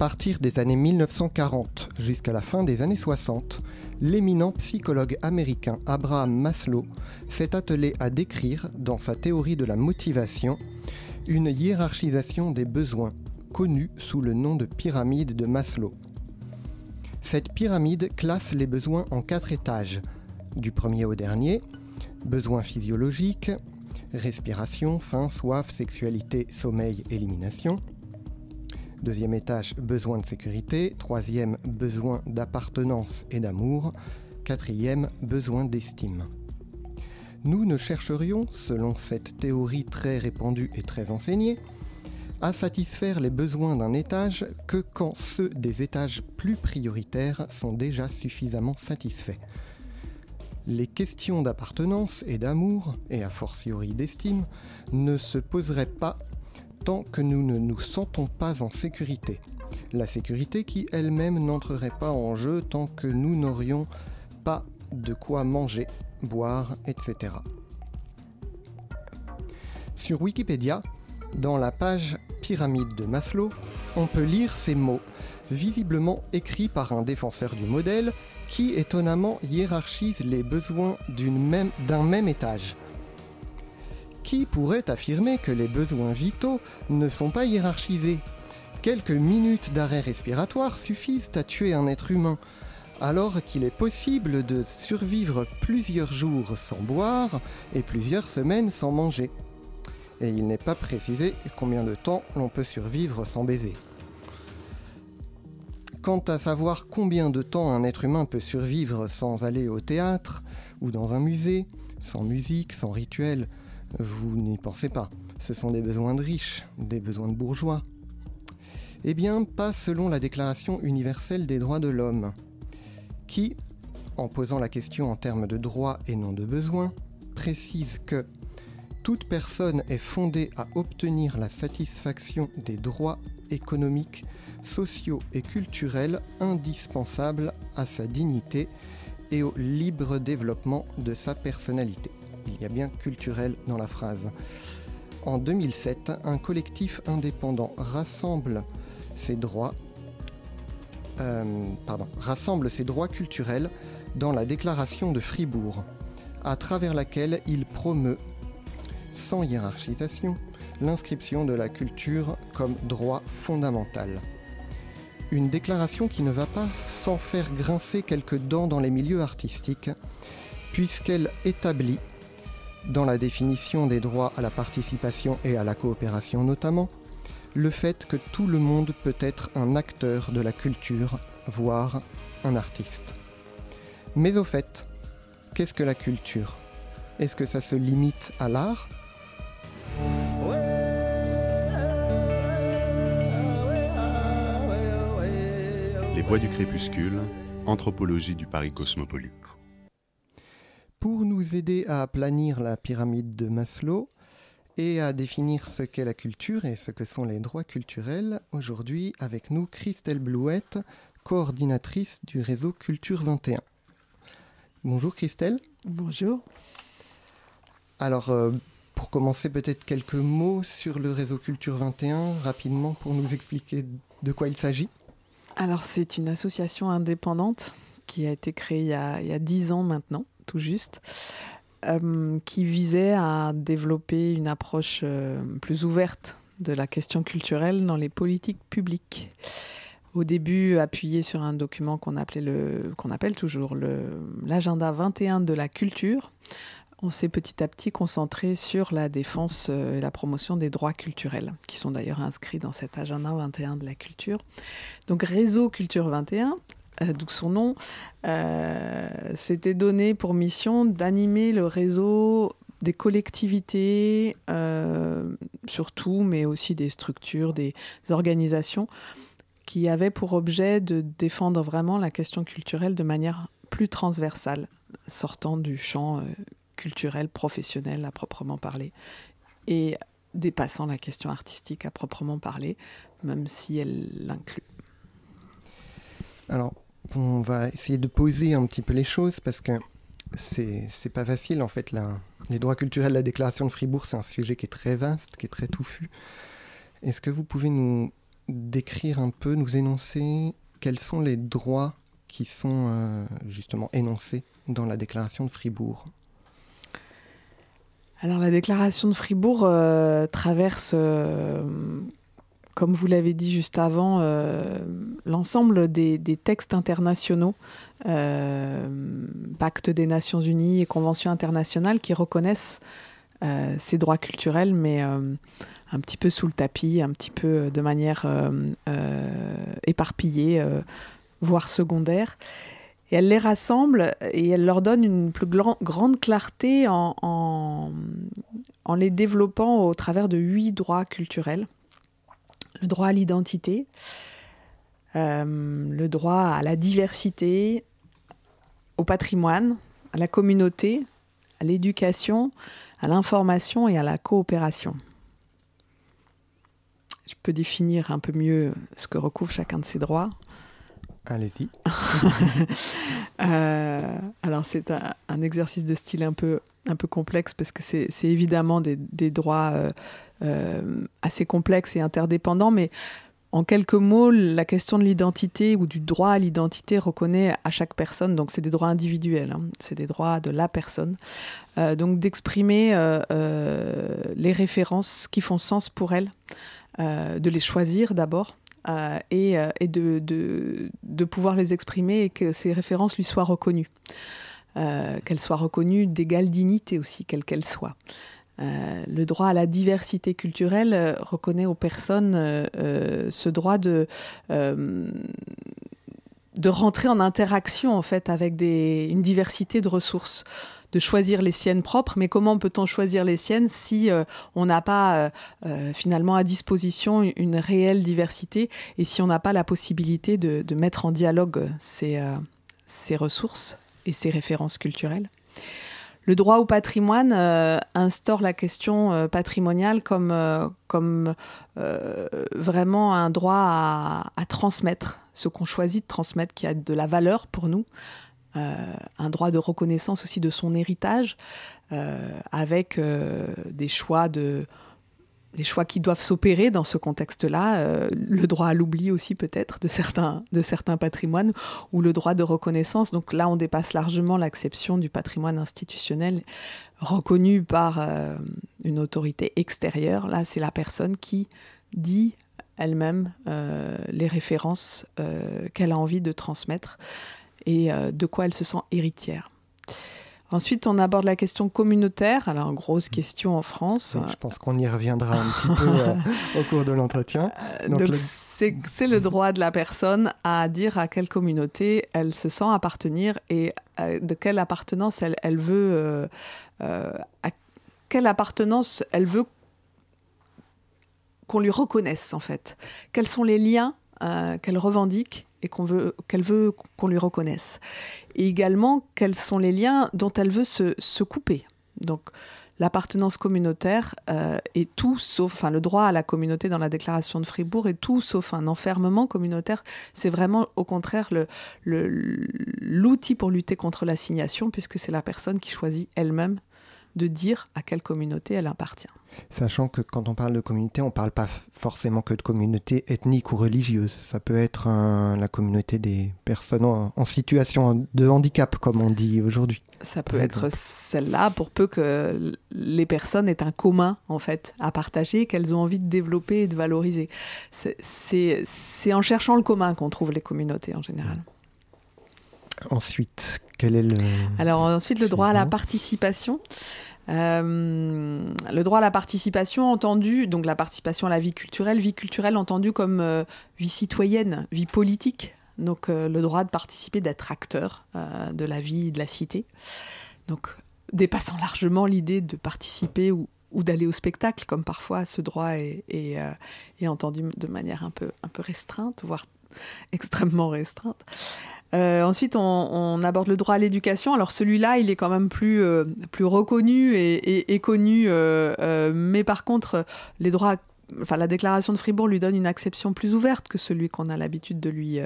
Partir des années 1940 jusqu'à la fin des années 60, l'éminent psychologue américain Abraham Maslow s'est attelé à décrire, dans sa théorie de la motivation, une hiérarchisation des besoins, connue sous le nom de pyramide de Maslow. Cette pyramide classe les besoins en quatre étages, du premier au dernier, besoins physiologiques, respiration, faim, soif, sexualité, sommeil, élimination. Deuxième étage, besoin de sécurité. Troisième, besoin d'appartenance et d'amour. Quatrième, besoin d'estime. Nous ne chercherions, selon cette théorie très répandue et très enseignée, à satisfaire les besoins d'un étage que quand ceux des étages plus prioritaires sont déjà suffisamment satisfaits. Les questions d'appartenance et d'amour, et a fortiori d'estime, ne se poseraient pas tant que nous ne nous sentons pas en sécurité. La sécurité qui elle-même n'entrerait pas en jeu tant que nous n'aurions pas de quoi manger, boire, etc. Sur Wikipédia, dans la page Pyramide de Maslow, on peut lire ces mots, visiblement écrits par un défenseur du modèle, qui étonnamment hiérarchise les besoins d'un même, étage. Qui pourrait affirmer que les besoins vitaux ne sont pas hiérarchisés Quelques minutes d'arrêt respiratoire suffisent à tuer un être humain, alors qu'il est possible de survivre plusieurs jours sans boire et plusieurs semaines sans manger. Et il n'est pas précisé combien de temps l'on peut survivre sans baiser. Quant à savoir combien de temps un être humain peut survivre sans aller au théâtre ou dans un musée, sans musique, sans rituel, vous n'y pensez pas. Ce sont des besoins de riches, des besoins de bourgeois. Eh bien, pas selon la Déclaration universelle des droits de l'homme, qui, en posant la question en termes de droits et non de besoins, précise que toute personne est fondée à obtenir la satisfaction des droits économiques, sociaux et culturels indispensables à sa dignité et au libre développement de sa personnalité. Il y a bien culturel dans la phrase. En 2007, un collectif indépendant rassemble ses droits, euh, pardon, rassemble ses droits culturels dans la déclaration de Fribourg, à travers laquelle il promeut, sans hiérarchisation, l'inscription de la culture comme droit fondamental. Une déclaration qui ne va pas sans faire grincer quelques dents dans les milieux artistiques, puisqu'elle établit, dans la définition des droits à la participation et à la coopération notamment, le fait que tout le monde peut être un acteur de la culture, voire un artiste. Mais au fait, qu'est-ce que la culture? Est-ce que ça se limite à l'art? Les voix du crépuscule, anthropologie du Paris cosmopolite. Pour nous aider à planir la pyramide de Maslow et à définir ce qu'est la culture et ce que sont les droits culturels, aujourd'hui avec nous Christelle Blouette, coordinatrice du réseau Culture 21. Bonjour Christelle. Bonjour. Alors, euh, pour commencer, peut-être quelques mots sur le réseau Culture 21, rapidement, pour nous expliquer de quoi il s'agit. Alors, c'est une association indépendante qui a été créée il y a dix ans maintenant tout juste, euh, qui visait à développer une approche euh, plus ouverte de la question culturelle dans les politiques publiques. Au début, appuyé sur un document qu'on appelait le, qu'on appelle toujours l'agenda 21 de la culture, on s'est petit à petit concentré sur la défense euh, et la promotion des droits culturels, qui sont d'ailleurs inscrits dans cet agenda 21 de la culture. Donc Réseau Culture 21, euh, d'où son nom, euh, s'était donné pour mission d'animer le réseau des collectivités, euh, surtout, mais aussi des structures, des organisations qui avaient pour objet de défendre vraiment la question culturelle de manière plus transversale, sortant du champ culturel professionnel à proprement parler et dépassant la question artistique à proprement parler, même si elle l'inclut. Alors, on va essayer de poser un petit peu les choses parce que c'est, pas facile en fait. les droits culturels, la déclaration de Fribourg, c'est un sujet qui est très vaste, qui est très touffu. Est-ce que vous pouvez nous décrire un peu, nous énoncer quels sont les droits qui sont euh, justement énoncés dans la déclaration de Fribourg? Alors la déclaration de Fribourg euh, traverse, euh, comme vous l'avez dit juste avant, l'ensemble des, textes internationaux, pacte des Nations Unies et conventions internationales qui reconnaissent ces droits culturels, mais un petit peu sous le tapis, un petit peu de manière éparpillée voire secondaires. Et elle les rassemble et elle leur donne une plus grande clarté en, les développant au travers de huit droits culturels. Le droit à l'identité, euh, le droit à la diversité, au patrimoine, à la communauté, à l'éducation, à l'information et à la coopération. Je peux définir un peu mieux ce que recouvre chacun de ces droits. Allez-y. Euh, alors c'est un, exercice de style un peu, un peu complexe parce que c'est évidemment des, droits euh, euh, assez complexes et interdépendants, mais en quelques mots, la question de l'identité ou du droit à l'identité reconnaît à chaque personne, donc c'est des droits individuels, hein. c'est des droits de la personne, donc d'exprimer les références qui font sens pour elle, de les choisir d'abord, euh, et, euh, de, pouvoir les exprimer et que ces références lui soient reconnues. Euh, qu'elles soient reconnues d'égale dignité aussi, quelle qu'elle soit. le droit à la diversité culturelle reconnaît aux personnes ce droit de, de rentrer en interaction en fait avec une diversité de ressources de choisir les siennes propres, mais comment peut-on choisir les siennes si euh, on n'a pas euh, euh, finalement à disposition une réelle diversité et si on n'a pas la possibilité de, mettre en dialogue ces, ces, ressources? Et ces références culturelles. Le droit au patrimoine instaure la question patrimoniale comme, comme vraiment un droit à, transmettre, ce qu'on choisit de transmettre, qui a de la valeur pour nous, euh, un droit de reconnaissance aussi de son héritage, euh, avec euh, des choix de les choix qui doivent s'opérer dans ce contexte-là, le droit à l'oubli aussi peut-être de certains, patrimoines, ou le droit de reconnaissance. Donc là, on dépasse largement l'acception du patrimoine institutionnel reconnu par une autorité extérieure. Là, c'est la personne qui dit elle-même les références qu'elle a envie de transmettre et euh, de quoi elle se sent héritière. Ensuite, on aborde la question communautaire. Alors, grosse question en France. je pense qu'on y reviendra un petit peu euh, au cours de l'entretien. Donc, c'est le droit de la personne à dire à quelle communauté elle se sent appartenir et euh, de quelle appartenance elle, elle veut, à quelle appartenance elle veut qu'on lui reconnaisse en fait. Quels sont les liens qu'elle revendique et qu'on veut, qu'elle veut qu'on lui reconnaisse. Et également, quels sont les liens dont elle veut se, couper. Donc, l'appartenance communautaire euh, est tout sauf, enfin, le droit à la communauté dans la déclaration de Fribourg est tout sauf un enfermement communautaire. C'est vraiment, au contraire, l'outil pour lutter contre l'assignation, puisque c'est la personne qui choisit elle-même de dire à quelle communauté elle appartient. Sachant que quand on parle de communauté, on ne parle pas forcément que de communauté ethnique ou religieuse. Ça peut être la communauté des personnes en, situation de handicap, comme on dit aujourd'hui. Ça peut être celle-là, pour peu que les personnes aient un commun, en fait, à partager, qu'elles ont envie de développer et de valoriser. C'est en cherchant le commun qu'on trouve les communautés, en général. Ensuite, quel est le... Alors ensuite, le droit à la participation. Euh, le droit à la participation entendu, donc la participation à la vie culturelle, vie culturelle entendue comme euh, vie citoyenne, vie politique, donc euh, le droit de participer, d'être acteur de la vie de la cité. Donc dépassant largement l'idée de participer ou, ou d'aller au spectacle, comme parfois ce droit est, est, est, entendu de manière un peu, un peu restreinte, voire extrêmement restreinte. Euh, ensuite, on, aborde le droit à l'éducation. Alors celui-là, il est quand même plus, euh, plus reconnu et, connu, euh, mais par contre, les droits, enfin la déclaration de Fribourg lui donne une acception plus ouverte que celui qu'on a l'habitude de lui,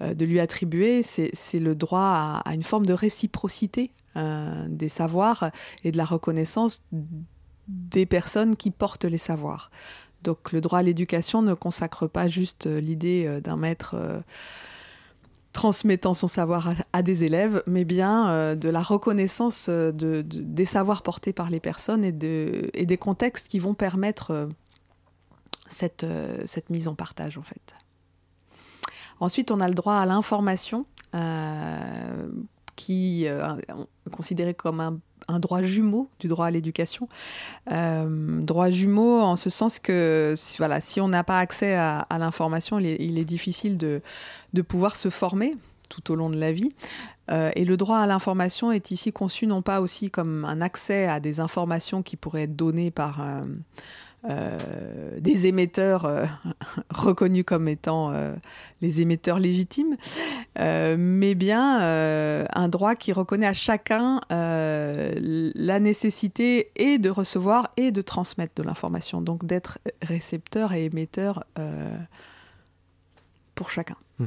de lui attribuer. C'est le droit à, une forme de réciprocité des savoirs et de la reconnaissance des personnes qui portent les savoirs. Donc le droit à l'éducation ne consacre pas juste l'idée d'un maître transmettant son savoir à, des élèves, mais bien de la reconnaissance de, des savoirs portés par les personnes et, de, et des contextes qui vont permettre cette, cette mise en partage en fait. Ensuite, on a le droit à l'information, euh, qui euh, est considéré comme un, droit jumeau du droit à l'éducation. Euh, droit jumeau en ce sens que si, on n'a pas accès à, l'information, il, est difficile de, pouvoir se former tout au long de la vie. et le droit à l'information est ici conçu non pas aussi comme un accès à des informations qui pourraient être données par euh, des émetteurs euh, reconnus comme étant euh, les émetteurs légitimes, mais bien un droit qui reconnaît à chacun la nécessité et de recevoir et de transmettre de l'information, donc d'être récepteur et émetteur pour chacun. Hmm.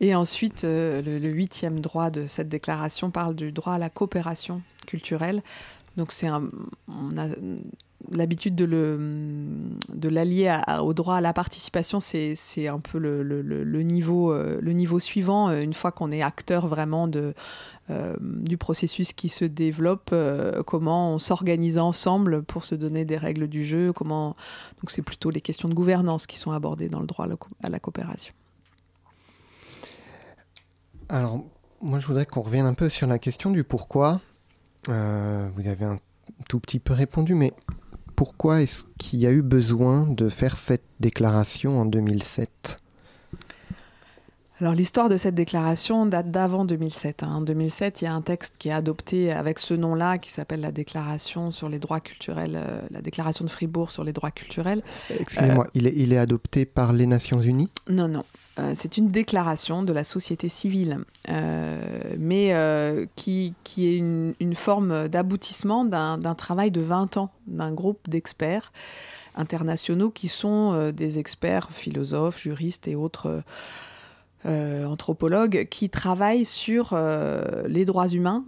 Et ensuite, le, le, huitième droit de cette déclaration parle du droit à la coopération culturelle. Donc c'est un, on a l'habitude de, l'allier au droit à la participation, c'est, un peu le, euh, niveau suivant, euh, une fois qu'on est acteur vraiment euh, du processus qui se développe, comment on s'organise ensemble pour se donner des règles du jeu, comment... donc c'est plutôt les questions de gouvernance qui sont abordées dans le droit à la, coopération. Alors, moi je voudrais qu'on revienne un peu sur la question du pourquoi. Vous avez un tout petit peu répondu, mais pourquoi est-ce qu'il y a eu besoin de faire cette déclaration en 2007 alors l'histoire de cette déclaration date d'avant 2007. Hein. En 2007, il y a un texte qui est adopté avec ce nom-là, qui s'appelle la Déclaration sur les droits culturels, euh, la Déclaration de Fribourg sur les droits culturels. Excusez-moi, il, est, il est adopté par les Nations Unies? Non, non. Euh, c'est une déclaration de la société civile, euh, mais euh, qui, qui, est une, une forme d'aboutissement d'un travail de 20 ans d'un groupe d'experts internationaux qui sont des experts philosophes, juristes et autres anthropologues qui travaillent sur les droits humains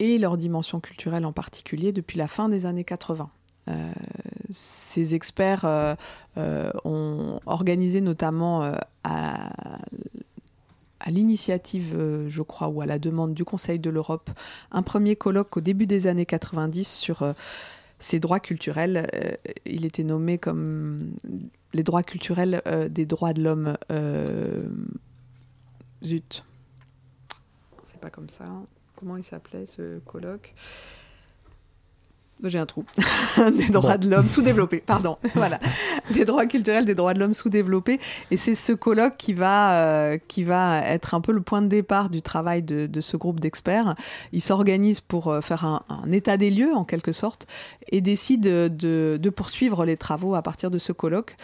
et leur dimension culturelle en particulier depuis la fin des années 80. Euh, ces experts euh, euh, ont organisé notamment à, à l'initiative, je crois, ou à la demande du Conseil de l'Europe, un premier colloque au début des années 90 sur ces droits culturels. il était nommé comme les droits culturels des droits de l'homme. zut. C'est pas comme ça. Comment il s'appelait ce colloque? J'ai un trou. des droits de l'homme sous-développés, pardon. voilà. Des droits culturels, des droits de l'homme sous-développés. Et c'est ce colloque qui va, euh, qui va être un peu le point de départ du travail de, de ce groupe d'experts. Ils s'organisent pour euh, faire un, un, état des lieux, en quelque sorte, et décident de, de, poursuivre les travaux à partir de ce colloque.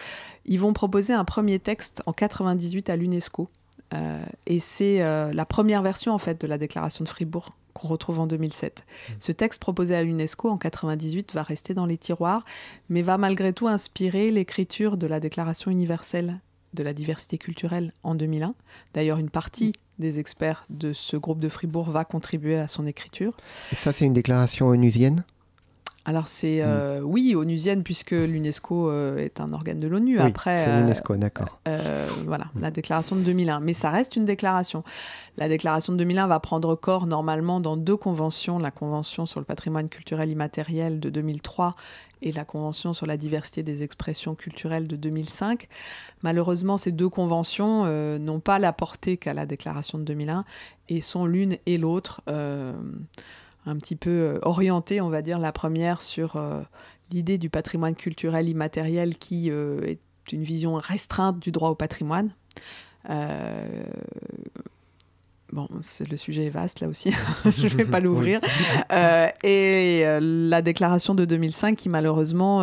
Ils vont proposer un premier texte en 98 à l'UNESCO. Euh, et c'est euh, la première version en fait de la déclaration de Fribourg qu'on retrouve en 2007. Mmh. Ce texte proposé à l'UNESCO en 98 va rester dans les tiroirs, mais va malgré tout inspirer l'écriture de la Déclaration universelle de la diversité culturelle en 2001. D'ailleurs, une partie des experts de ce groupe de Fribourg va contribuer à son écriture. Et ça, c'est une déclaration onusienne? Alors c'est mmh. euh, oui onusienne puisque l'UNESCO euh, est un organe de l'ONU. Oui, Après, c'est l'UNESCO, euh, d'accord. voilà, la déclaration de 2001. Mais ça reste une déclaration. La déclaration de 2001 va prendre corps normalement dans deux conventions la convention sur le patrimoine culturel immatériel de 2003 et la convention sur la diversité des expressions culturelles de 2005. Malheureusement, ces deux conventions n'ont pas la portée qu'a la déclaration de 2001 et sont l'une et l'autre un petit peu euh, orientée, on va dire, la première sur euh, l'idée du patrimoine culturel immatériel qui euh, est une vision restreinte du droit au patrimoine. Bon, le sujet est vaste là aussi, je ne vais pas l'ouvrir. et la déclaration de 2005 qui malheureusement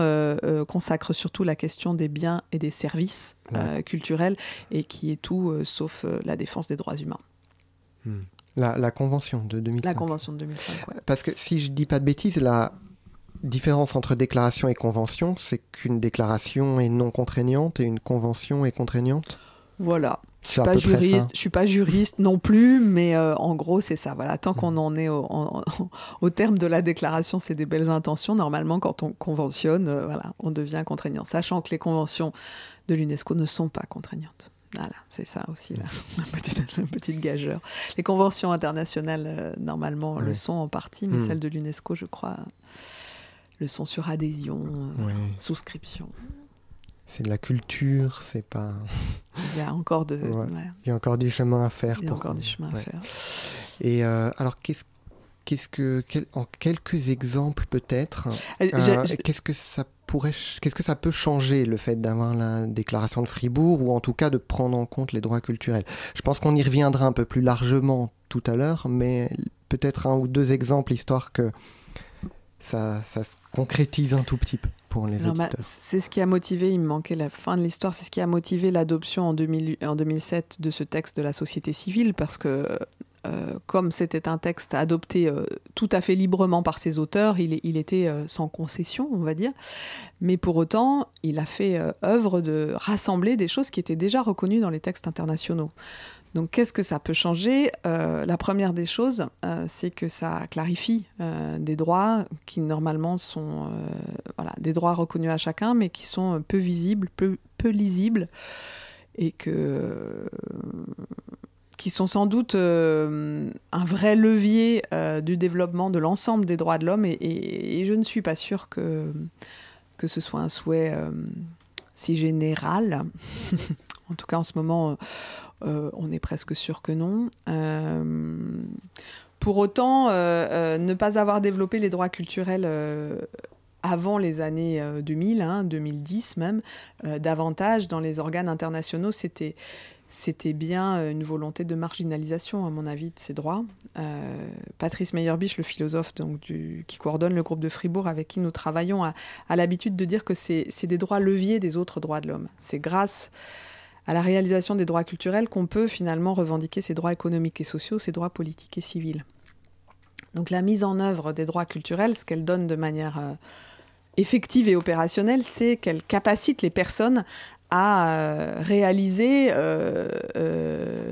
consacre surtout la question des biens et des services culturels et qui est tout sauf la défense des droits humains. Hmm. La, convention de 2005. La convention de 2005, Parce que si je dis pas de bêtises, la différence entre déclaration et convention, c'est qu'une déclaration est non contraignante et une convention est contraignante Voilà. Je suis pas juriste, je suis pas juriste non plus, mais euh, en gros c'est ça. Voilà, tant qu'on en est au, terme de la déclaration, c'est des belles intentions. Normalement, quand on conventionne, euh, voilà, on devient contraignant, sachant que les conventions de l'UNESCO ne sont pas contraignantes. Voilà, c'est ça aussi la, petite, gageur. Les conventions internationales, euh, normalement, le sont en partie, mais hmm. celles de l'UNESCO, je crois, le sont sur adhésion, souscription c'est de la culture, c'est pas. Il y a encore de. Il y a encore du chemin à faire. Il y a encore du chemin à faire. Et euh, alors, qu'est-ce qu'est-ce que, en quelques exemples peut-être, euh, euh, qu'est-ce que ça pourrait, qu'est-ce que ça peut changer le fait d'avoir la déclaration de Fribourg ou en tout cas de prendre en compte les droits culturels? Je pense qu'on y reviendra un peu plus largement tout à l'heure, mais peut-être un ou deux exemples histoire que ça, ça se concrétise un tout petit peu. Bah, c'est ce qui a motivé, il me manquait la fin de l'histoire, c'est ce qui a motivé l'adoption en, 2007 de ce texte de la société civile, parce que euh, comme c'était un texte adopté euh, tout à fait librement par ses auteurs, il, était euh, sans concession, on va dire. Mais pour autant, il a fait œuvre de rassembler des choses qui étaient déjà reconnues dans les textes internationaux. Donc qu'est-ce que ça peut changer? La première des choses, c'est que ça clarifie des droits qui normalement sont voilà, des droits reconnus à chacun, mais qui sont peu visibles, peu, peu lisibles, et que, qui sont sans doute un vrai levier du développement de l'ensemble des droits de l'homme. Et, je ne suis pas sûre que, que ce soit un souhait si général. en tout cas, en ce moment, euh, on est presque sûr que non. Euh, pour autant, euh, ne pas avoir développé les droits culturels avant les années 2000, 2010 hein, même, davantage dans les organes internationaux, c'était c'était bien une volonté de marginalisation, à mon avis, de ces droits. Patrice Meyerbisch, le philosophe qui coordonne le groupe de Fribourg avec qui nous travaillons, a, a l'habitude de dire que c'est des droits leviers des autres droits de l'homme. C'est grâce à la réalisation des droits culturels qu'on peut finalement revendiquer ces droits économiques et sociaux, ces droits politiques et civils. Donc la mise en œuvre des droits culturels, ce qu'elle donne de manière euh, effective et opérationnelle, c'est qu'elle capacite les personnes à euh, réaliser euh,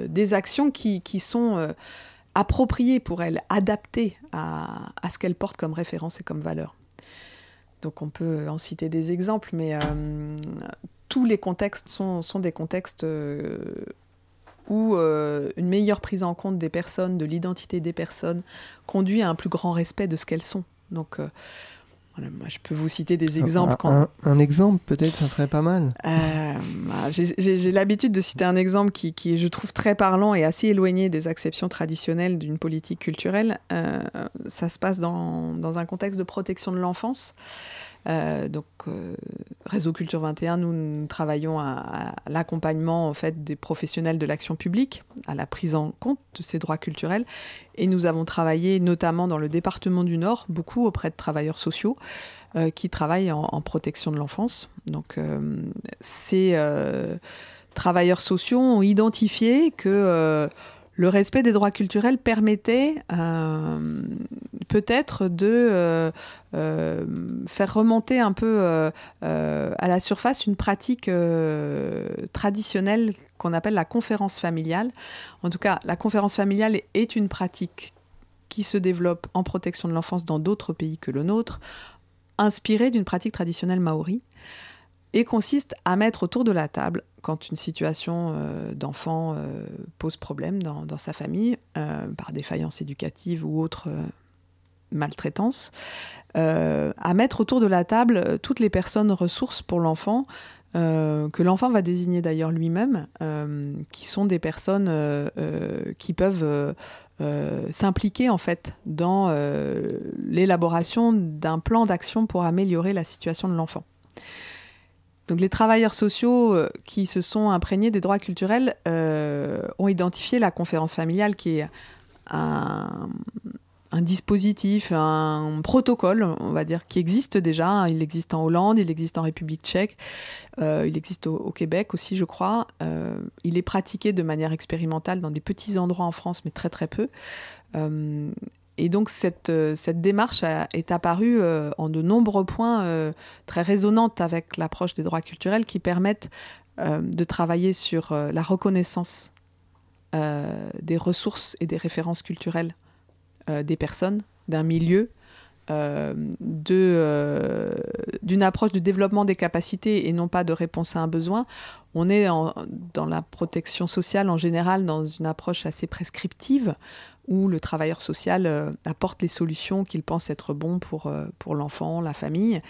des actions qui, sont appropriées pour elles, adaptées à, à ce qu'elles portent comme référence et comme valeur. Donc on peut en citer des exemples, mais tous les contextes sont, des contextes euh, où euh, une meilleure prise en compte des personnes, de l'identité des personnes, conduit à un plus grand respect de ce qu'elles sont. Donc, euh, moi, je peux vous citer des exemples. Un, exemple, peut-être, ça serait pas mal. Bah, j'ai l'habitude de citer un exemple qui, qui, je trouve, très parlant et assez éloigné des acceptions traditionnelles d'une politique culturelle. ça se passe dans, dans, un contexte de protection de l'enfance. Euh, donc, euh, Réseau Culture 21, nous, travaillons à, l'accompagnement en fait des professionnels de l'action publique, à la prise en compte de ces droits culturels, et nous avons travaillé notamment dans le département du Nord beaucoup auprès de travailleurs sociaux euh, qui travaillent en, en protection de l'enfance. Donc, ces travailleurs sociaux ont identifié que le respect des droits culturels permettait euh, peut-être de euh, euh, faire remonter un peu à la surface une pratique traditionnelle qu'on appelle la conférence familiale. En tout cas, la conférence familiale est une pratique qui se développe en protection de l'enfance dans d'autres pays que le nôtre, inspirée d'une pratique traditionnelle maori et consiste à mettre autour de la table, quand une situation euh, d'enfant euh, pose problème dans, sa famille, euh, par défaillance éducative ou autre maltraitance, à mettre autour de la table toutes les personnes ressources pour l'enfant, que l'enfant va désigner d'ailleurs lui-même, qui sont des personnes qui peuvent s'impliquer en fait dans l'élaboration d'un plan d'action pour améliorer la situation de l'enfant. Donc les travailleurs sociaux euh, qui se sont imprégnés des droits culturels euh, ont identifié la conférence familiale qui est un, dispositif, un protocole, on va dire, qui existe déjà. Il existe en Hollande, il existe en République tchèque, euh, il existe au, Québec aussi, je crois. il est pratiqué de manière expérimentale dans des petits endroits en France, mais très très peu. Et donc cette, euh, démarche est apparue euh, en de nombreux points euh, très résonantes avec l'approche des droits culturels qui permettent de travailler sur la reconnaissance des ressources et des références culturelles des personnes, d'un milieu, d'une approche de développement des capacités et non pas de réponse à un besoin, on est dans la protection sociale en général dans une approche assez prescriptive où le travailleur social euh, apporte les solutions qu'il pense être bons pour, euh, pour l'enfant, la famille.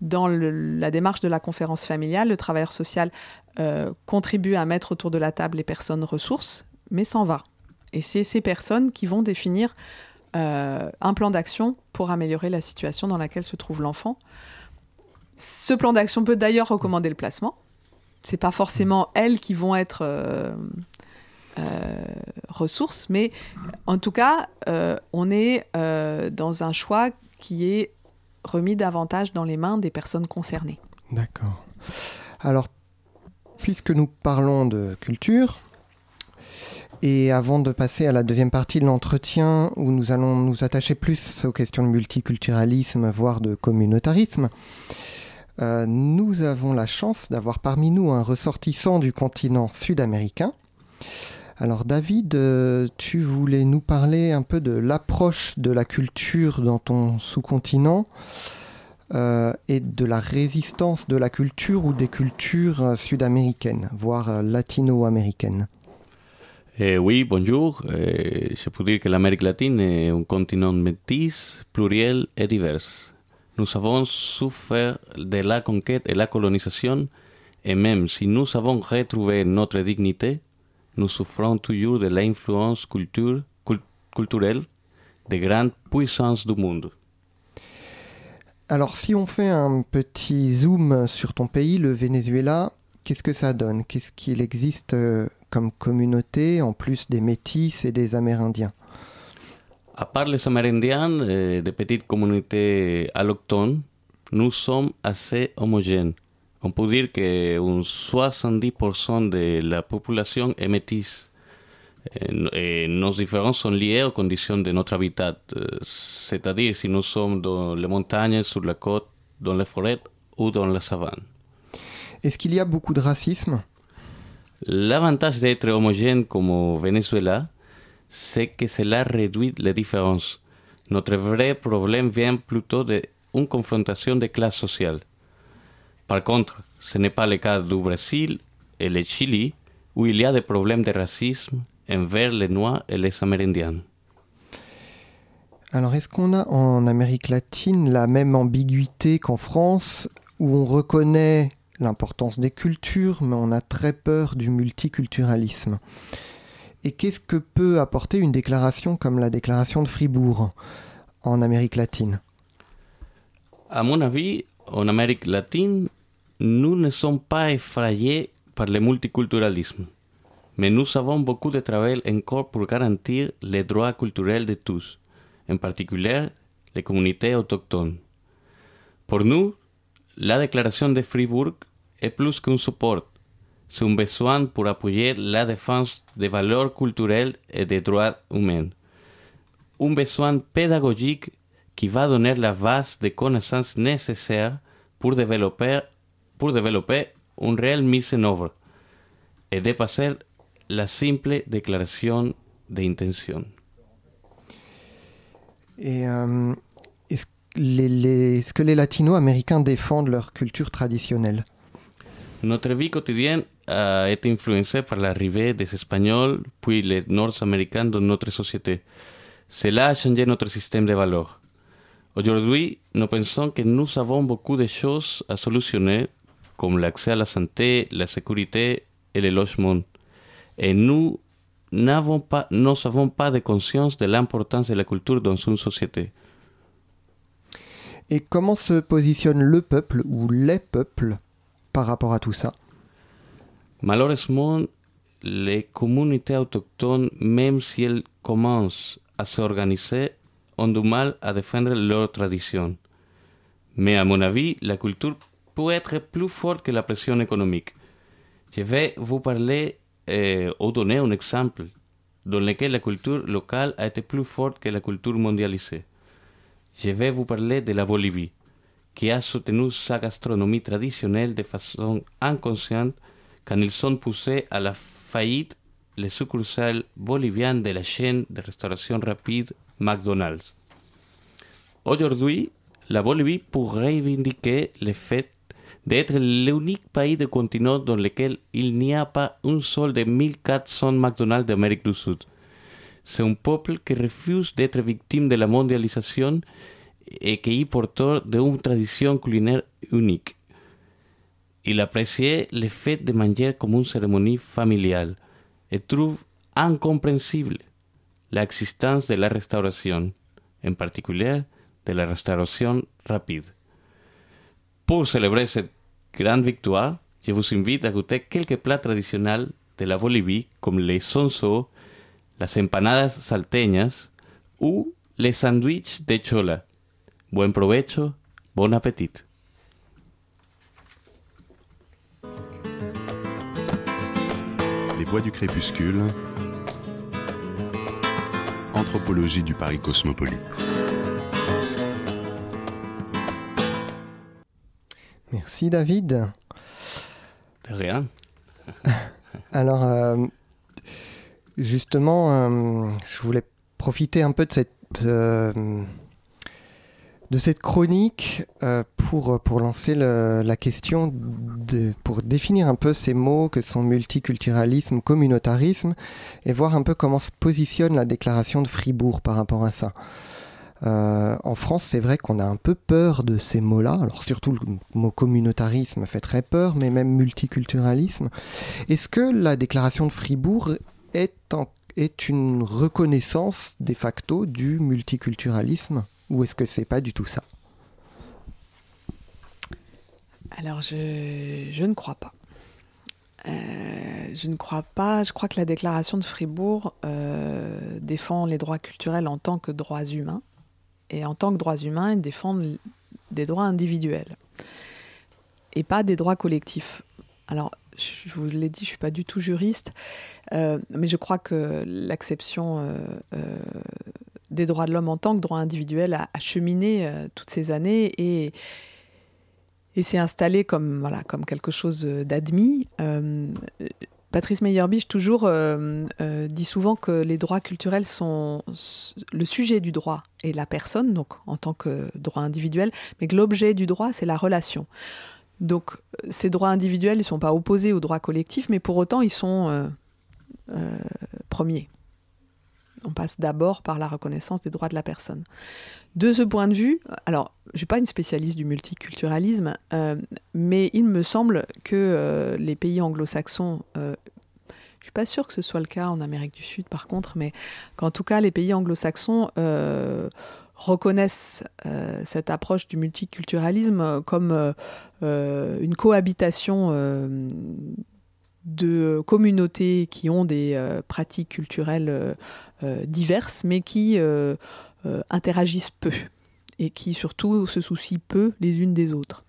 Dans la démarche de la conférence familiale, le travailleur social euh, contribue à mettre autour de la table les personnes ressources, mais s'en va. Et c'est ces personnes qui vont définir un plan d'action pour améliorer la situation dans laquelle se trouve l'enfant. Ce plan d'action peut d'ailleurs recommander le placement, c'est pas forcément elles qui vont être ressources, mais en tout cas, euh, on est dans un choix qui est remis davantage dans les mains des personnes concernées. D'accord. Alors, puisque nous parlons de culture, et avant de passer à la deuxième partie de l'entretien, où nous allons nous attacher plus aux questions de multiculturalisme, voire de communautarisme, euh, nous avons la chance d'avoir parmi nous un ressortissant du continent sud-américain. Alors David, euh, tu voulais nous parler un peu de l'approche de la culture dans ton sous-continent euh, et de la résistance de la culture ou des cultures sud-américaines, voire latino-américaines. Eh, oui, bonjour. Eh, je peux dire que l'Amérique latine est un continent métis, pluriel et divers. nous avons souffert de la conquête et la colonisation, et même si nous avons retrouvé notre dignité, nous souffrons toujours de l'influence culture, culturelle des grandes puissances du monde. Alors si on fait un petit zoom sur ton pays, le Venezuela, qu'est-ce que ça donne? Qu'est-ce qu'il existe euh, comme communauté en plus des métis et des Amérindiens? À part les Amérindiens eh, de petites communautés allochtones, nous sommes assez homogènes. On peut dire que 70% de la population est métisse. Et nos différences sont liées aux conditions de notre habitat, c'est-à-dire si nous sommes dans les montagnes, sur la côte, dans les forêts ou dans la savane. Est-ce qu'il y a beaucoup de racisme L'avantage d'être homogène comme au Venezuela, c'est que cela réduit les différences. Notre vrai problème vient plutôt d'une confrontation de classe sociale. Par contre, ce n'est pas le cas du Brésil et le Chili, où il y a des problèmes de racisme envers les Noirs et les Amérindiens. Alors, est-ce qu'on a en Amérique latine la même ambiguïté qu'en France, où on reconnaît l'importance des cultures, mais on a très peur du multiculturalisme? Et qu'est-ce que peut apporter une déclaration comme la déclaration de Fribourg en Amérique latine? À mon avis, en Amérique latine, nous ne sommes pas effrayés par le multiculturalisme, mais nous avons beaucoup de travail encore pour garantir les droits culturels de tous, en particulier les communautés autochtones. Pour nous, la déclaration de Fribourg est plus qu'un support, c'est un besoin pour appuyer la défense des valeurs culturelles et des droits humains. Un besoin pédagogique qui va donner la base de connaissances nécessaires pour développer, pour développer une réelle mise en œuvre et dépasser la simple déclaration d'intention. Et euh, est-ce, les, est-ce que les latino-américains défendent leur culture traditionnelle Notre vie quotidienne a été influencé par l'arrivée des Espagnols puis les Nord-Américains dans notre société. Cela a changé notre système de valeurs. Aujourd'hui, nous pensons que nous avons beaucoup de choses à solutionner, comme l'accès à la santé, la sécurité et le logement. Et nous n'avons pas, n'avons pas de conscience de l'importance de la culture dans une société. Et comment se positionne le peuple ou les peuples par rapport à tout ça? Malheureusement, les communautés autochtones, même si elles commencent à s'organiser, ont du mal à défendre leurs traditions. Mais à mon avis, la culture peut être plus forte que la pression économique. Je vais vous parler euh, ou donner un exemple dans lequel la culture locale a été plus forte que la culture mondialisée. Je vais vous parler de la Bolivie, qui a soutenu sa gastronomie traditionnelle de façon inconsciente quand ils ont poussé à la faillite les succursales boliviennes de la chaîne de restauration rapide McDonald's. Aujourd'hui, la Bolivie pourrait reivindiquer le fait d'être l'unique pays de continent dans lequel il n'y a pas un seul des 1400 McDonald's d'Amérique du Sud. C'est un peuple qui refuse d'être victime de la mondialisation et qui est porteur d'une tradition culinaire unique. Il appréciait le fait de manger comme une cérémonie familiale et trouve incompréhensible l'existence de la restauration, en particulier de la restauration rapide. Pour célébrer cette grande victoire, je vous invite à goûter quelques plats traditionnels de la Bolivie comme les sonso, las empanadas salteñas ou les sandwichs de chola. Buen provecho, bon appétit. Les voix du crépuscule. Anthropologie du Paris cosmopolite. Merci David. De rien. Alors, euh, justement, euh, je voulais profiter un peu de cette, euh, de cette chronique pour, pour lancer le- la question, de, pour définir un peu ces mots que sont multiculturalisme, communautarisme, et voir un peu comment se positionne la déclaration de Fribourg par rapport à ça. Euh, en France, c'est vrai qu'on a un peu peur de ces mots-là. Alors surtout le mot communautarisme fait très peur, mais même multiculturalisme. Est-ce que la déclaration de Fribourg est, une reconnaissance de facto du multiculturalisme ou est-ce que c'est pas du tout ça? Alors, je, je ne crois pas. Euh, je ne crois pas. Je crois que la déclaration de Fribourg euh, défend les droits culturels en tant que droits humains. Et en tant que droits humains, ils défendent des droits individuels et pas des droits collectifs. Alors, je vous l'ai dit, je suis pas du tout juriste, euh, mais je crois que l'acception euh, euh, des droits de l'homme en tant que droit individuel a, cheminé toutes ces années et, et s'est installé comme, voilà, comme quelque chose d'admis. Patrice Meyerbeach toujours euh, euh, dit souvent que les droits culturels sont le sujet du droit et la personne, donc en tant que droit individuel, mais que l'objet du droit, c'est la relation. Donc ces droits individuels, ne sont pas opposés aux droits collectifs, mais pour autant, ils sont euh, premiers. On passe d'abord par la reconnaissance des droits de la personne. De ce point de vue, alors je ne suis pas une spécialiste du multiculturalisme, euh, mais il me semble que euh, les pays anglo-saxons, euh, je ne suis pas sûre que ce soit le cas en Amérique du Sud par contre, mais qu'en tout cas les pays anglo-saxons reconnaissent cette approche du multiculturalisme comme une cohabitation de communautés qui ont des euh, pratiques culturelles euh, euh, diverses, mais qui euh, euh, interagissent peu et qui surtout se soucient peu les unes des autres.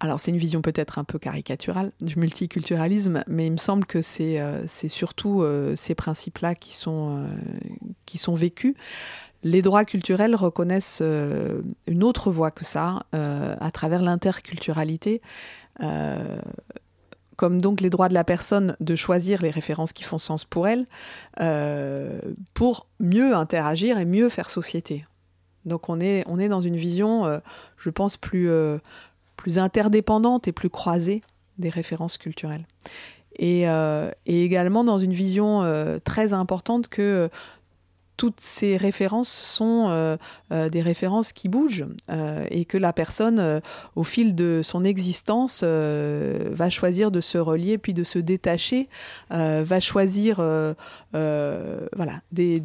Alors c'est une vision peut-être un peu caricaturale du multiculturalisme, mais il me semble que c'est euh, surtout euh, ces principes-là qui, sont, euh, qui sont vécus. Les droits culturels reconnaissent euh, une autre voie que ça, euh, à travers l'interculturalité, euh, comme donc les droits de la personne de choisir les références qui font sens pour elle, euh, pour mieux interagir et mieux faire société. Donc on est, dans une vision, euh, je pense, plus, euh, plus interdépendante et plus croisée des références culturelles. Et, également dans une vision très importante que toutes ces références sont euh, euh, des références qui bougent euh, et que la personne, au fil de son existence, va choisir de se relier puis de se détacher, va choisir, voilà, des-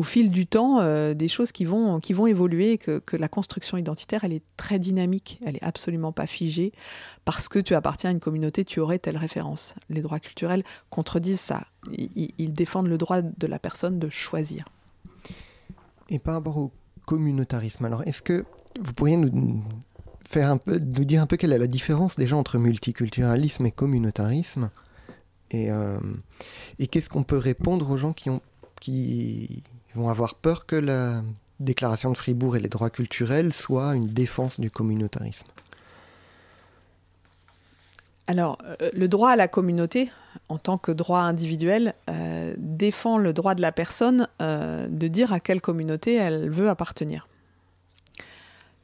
au fil du temps, euh, des choses qui vont, qui vont évoluer, que, que la construction identitaire, elle est très dynamique, elle est absolument pas figée. Parce que tu appartiens à une communauté, tu aurais telle référence. Les droits culturels contredisent ça. Ils, défendent le droit de la personne de choisir. Et par rapport au communautarisme, alors est-ce que vous pourriez nous faire nous dire un peu quelle est la différence déjà entre multiculturalisme et communautarisme? Et, euh, et qu'est-ce qu'on peut répondre aux gens qui, ont, qui vont avoir peur que la déclaration de Fribourg et les droits culturels soient une défense du communautarisme Alors, euh, le droit à la communauté, en tant que droit individuel, euh, défend le droit de la personne euh, de dire à quelle communauté elle veut appartenir.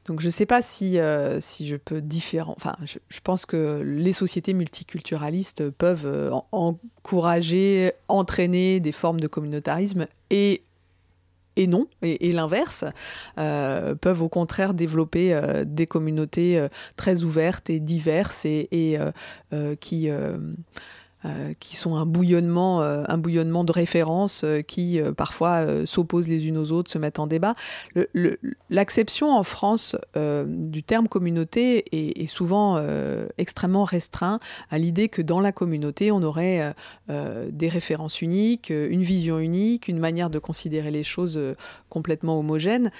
Donc je ne sais pas si, si je peux différer. Enfin, je, je, pense que les sociétés multiculturalistes peuvent encourager, entraîner des formes de communautarisme et et non, et, l'inverse, euh, peuvent au contraire développer euh, des communautés euh, très ouvertes et diverses et, et qui euh, qui sont un bouillonnement, euh, un bouillonnement de références euh, qui parfois s'opposent les unes aux autres, se mettent en débat. L'acception en France du terme communauté est, souvent extrêmement restreint à l'idée que dans la communauté, on aurait des références uniques, une vision unique, une manière de considérer les choses complètement homogène.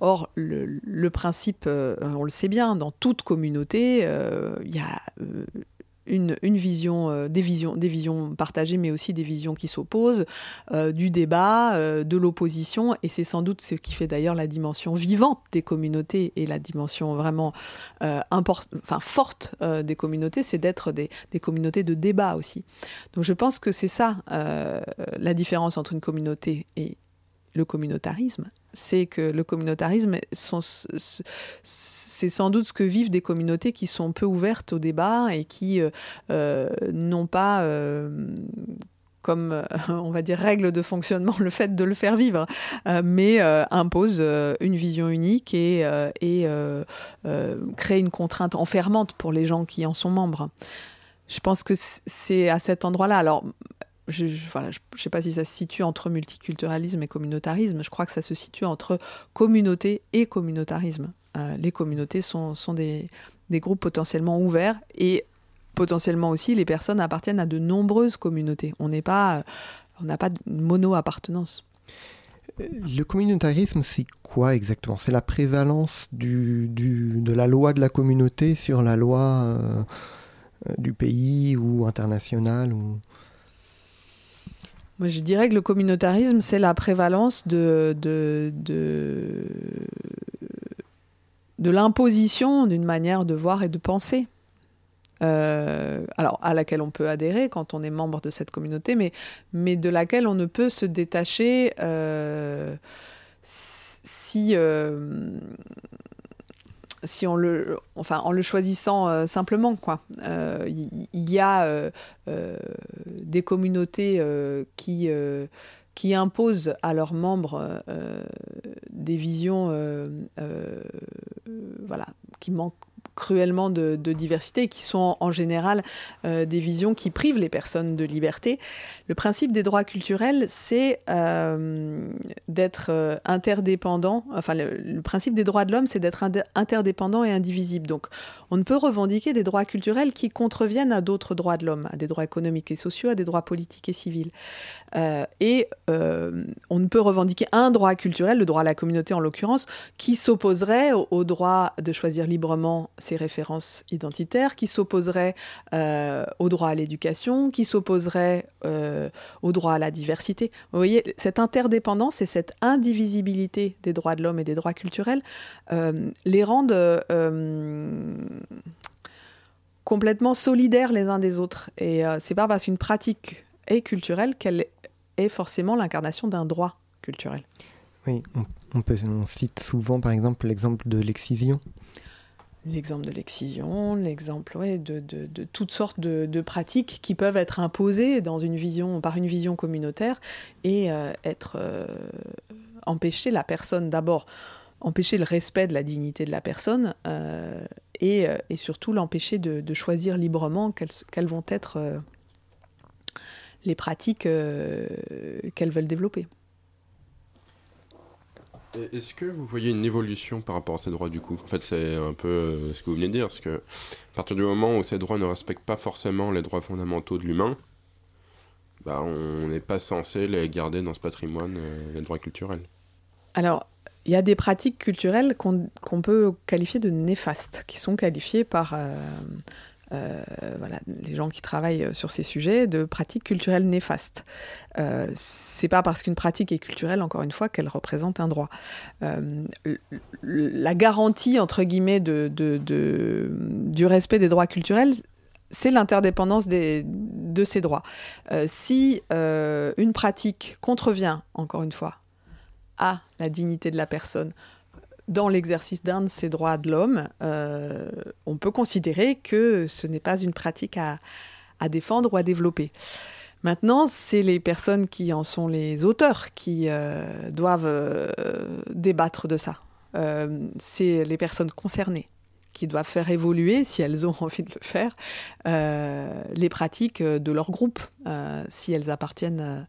or, le, le principe, on le sait bien, dans toute communauté, il y a une, vision, euh, des, visions, des visions partagées, mais aussi des visions qui s'opposent, euh, du débat, euh, de l'opposition, et c'est sans doute ce qui fait d'ailleurs la dimension vivante des communautés et la dimension vraiment enfin, forte des communautés, c'est d'être des, des, communautés de débat aussi. Donc je pense que c'est ça la différence entre une communauté et le communautarisme, c'est que le communautarisme, c'est sans doute ce que vivent des communautés qui sont peu ouvertes au débat et qui euh, euh, n'ont pas... Euh, comme on va dire règle de fonctionnement le fait de le faire vivre, mais impose une vision unique et, et crée une contrainte enfermante pour les gens qui en sont membres. Je pense que c'est à cet endroit-là. Alors, je ne sais pas si ça se situe entre multiculturalisme et communautarisme, je crois que ça se situe entre communauté et communautarisme. Euh, les communautés sont, des, groupes potentiellement ouverts et potentiellement aussi les personnes appartiennent à de nombreuses communautés. On on n'a pas de mono-appartenance. Le communautarisme, c'est quoi exactement? C'est la prévalence de la loi de la communauté sur la loi euh, du pays ou internationale ou... Moi, je dirais que le communautarisme, c'est la prévalence de, de, de, l'imposition d'une manière de voir et de penser. Euh, alors, à laquelle on peut adhérer quand on est membre de cette communauté, mais, mais de laquelle on ne peut se détacher euh, si, euh, si on le, enfin, en le choisissant euh, simplement, quoi. Il euh, y, a euh, des communautés qui qui imposent à leurs membres des visions, voilà, qui manquent cruellement de, diversité qui sont en général euh, des visions qui privent les personnes de liberté. Le principe des droits culturels, c'est euh, d'être euh, interdépendant. Enfin, le, principe des droits de l'homme, c'est d'être interdépendant et indivisible. Donc, on ne peut revendiquer des droits culturels qui contreviennent à d'autres droits de l'homme, à des droits économiques et sociaux, à des droits politiques et civils. et on ne peut revendiquer un droit culturel, le droit à la communauté en l'occurrence, qui s'opposerait au droit de choisir librement ces références identitaires, qui s'opposeraient euh, au droit à l'éducation, qui s'opposeraient euh, au droit à la diversité. Vous voyez, cette interdépendance et cette indivisibilité des droits de l'homme et des droits culturels euh, les rendent complètement solidaires les uns des autres. Et c'est pas parce qu'une pratique est culturelle qu'elle est forcément l'incarnation d'un droit culturel. Oui, on, peut, on cite souvent par exemple l'exemple de l'excision l'exemple de l'excision, l'exemple de, de, toutes sortes de, pratiques qui peuvent être imposées par une vision communautaire et euh, être euh, empêcher la personne d'abord empêcher le respect de la dignité de la personne euh, et, et, surtout l'empêcher de, choisir librement quelles, quelles vont être les pratiques qu'elles veulent développer. Est-ce que vous voyez une évolution par rapport à ces droits du coup? En fait, c'est un peu euh, ce que vous venez de dire, parce que à partir du moment où ces droits ne respectent pas forcément les droits fondamentaux de l'humain, bah, on n'est pas censé les garder dans ce patrimoine, euh, les droits culturels. Alors, il y a des pratiques culturelles qu'on peut qualifier de néfastes, qui sont qualifiées par euh, euh, voilà, les gens qui travaillent euh, sur ces sujets, de pratiques culturelles néfastes. Euh, c'est pas parce qu'une pratique est culturelle, encore une fois, qu'elle représente un droit. Euh, la garantie, entre guillemets, du respect des droits culturels, c'est l'interdépendance de ces droits. si une pratique contrevient, encore une fois, à la dignité de la personne, dans l'exercice d'un de ces droits de l'homme, euh, on peut considérer que ce n'est pas une pratique à, défendre ou à développer. Maintenant, c'est les personnes qui en sont les auteurs qui euh, doivent euh, débattre de ça. c'est les personnes concernées qui doivent faire évoluer, si elles ont envie de le faire, les pratiques de leur groupe, si elles appartiennent